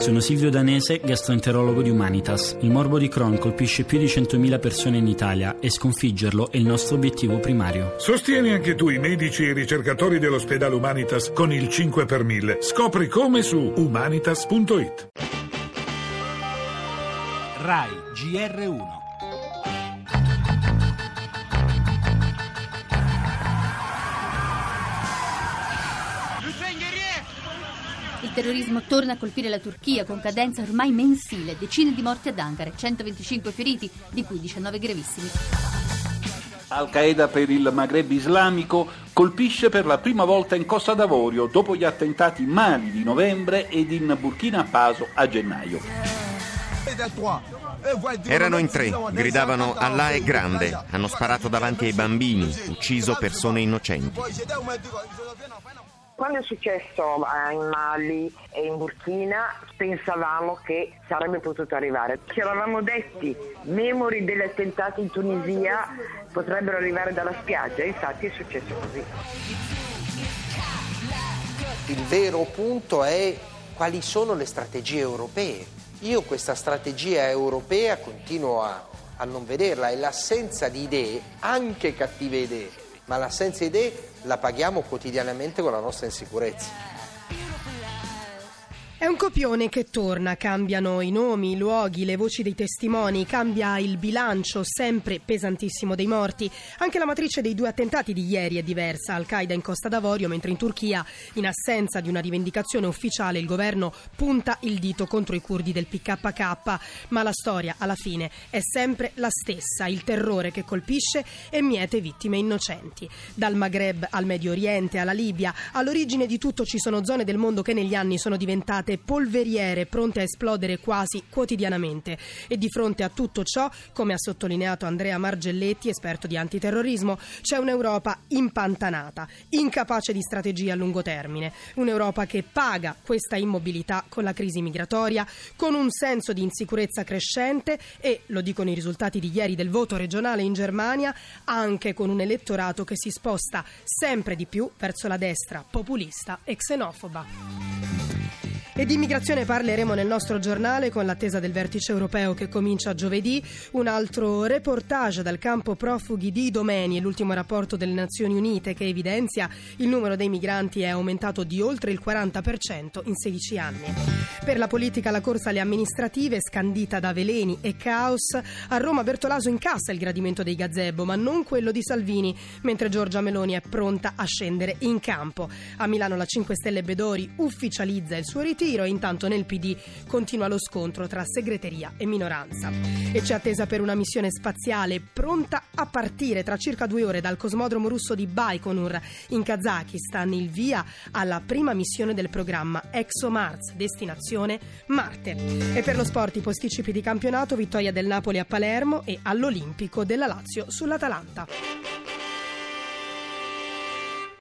Sono Silvio Danese, gastroenterologo di Humanitas. Il morbo di Crohn colpisce più di 100.000 persone in Italia e sconfiggerlo è il nostro obiettivo primario. Sostieni anche tu i medici e i ricercatori dell'ospedale Humanitas con il 5 per 1000. Scopri come su humanitas.it. RAI GR1 Il terrorismo torna a colpire la Turchia con cadenza ormai mensile, decine di morti ad Ankara, 125 feriti, di cui 19 gravissimi. Al-Qaeda per il Maghreb islamico colpisce per la prima volta in Costa d'Avorio dopo gli attentati in Mali di novembre ed in Burkina Faso a gennaio. Erano in tre, gridavano Allah è grande, hanno sparato davanti ai bambini, ucciso persone innocenti. Quando è successo eh, in Mali e in Burkina pensavamo che sarebbe potuto arrivare. Ci eravamo detti, memori degli attentati in Tunisia potrebbero arrivare dalla spiaggia, infatti è successo così. Il vero punto è quali sono le strategie europee. Io questa strategia europea continuo a, a non vederla e l'assenza di idee, anche cattive idee, ma l'assenza di idee la paghiamo quotidianamente con la nostra insicurezza. È un copione che torna, cambiano i nomi, i luoghi, le voci dei testimoni, cambia il bilancio sempre pesantissimo dei morti. Anche la matrice dei due attentati di ieri è diversa. Al-Qaeda in Costa d'Avorio, mentre in Turchia, in assenza di una rivendicazione ufficiale, il governo punta il dito contro i curdi del PKK. Ma la storia, alla fine, è sempre la stessa. Il terrore che colpisce e miete vittime innocenti. Dal Maghreb al Medio Oriente, alla Libia, all'origine di tutto ci sono zone del mondo che negli anni sono diventate diventate polveriere pronte a esplodere quasi quotidianamente. E di fronte a tutto ciò, come ha sottolineato Andrea Margelletti, esperto di antiterrorismo, c'è un'Europa impantanata, incapace di strategie a lungo termine. Un'Europa che paga questa immobilità con la crisi migratoria, con un senso di insicurezza crescente e, lo dicono i risultati di ieri del voto regionale in Germania, anche con un elettorato che si sposta sempre di più verso la destra populista e xenofoba. E di immigrazione parleremo nel nostro giornale con l'attesa del vertice europeo che comincia giovedì. Un altro reportage dal campo profughi di Domeni e l'ultimo rapporto delle Nazioni Unite che evidenzia il numero dei migranti è aumentato di oltre il 40% in 16 anni. Per la politica la corsa alle amministrative scandita da veleni e caos. A Roma Bertolaso incassa il gradimento dei gazebo ma non quello di Salvini, mentre Giorgia Meloni è pronta a scendere in campo. A Milano la 5 Stelle Bedori ufficializza il suo ritiro ritiro intanto nel PD continua lo scontro tra segreteria e minoranza. E c'è attesa per una missione spaziale pronta a partire tra circa due ore dal cosmodromo russo di Baikonur in Kazakistan, il via alla prima missione del programma ExoMars, destinazione Marte. E per lo sport i posticipi di campionato, vittoria del Napoli a Palermo e all'Olimpico della Lazio sull'Atalanta.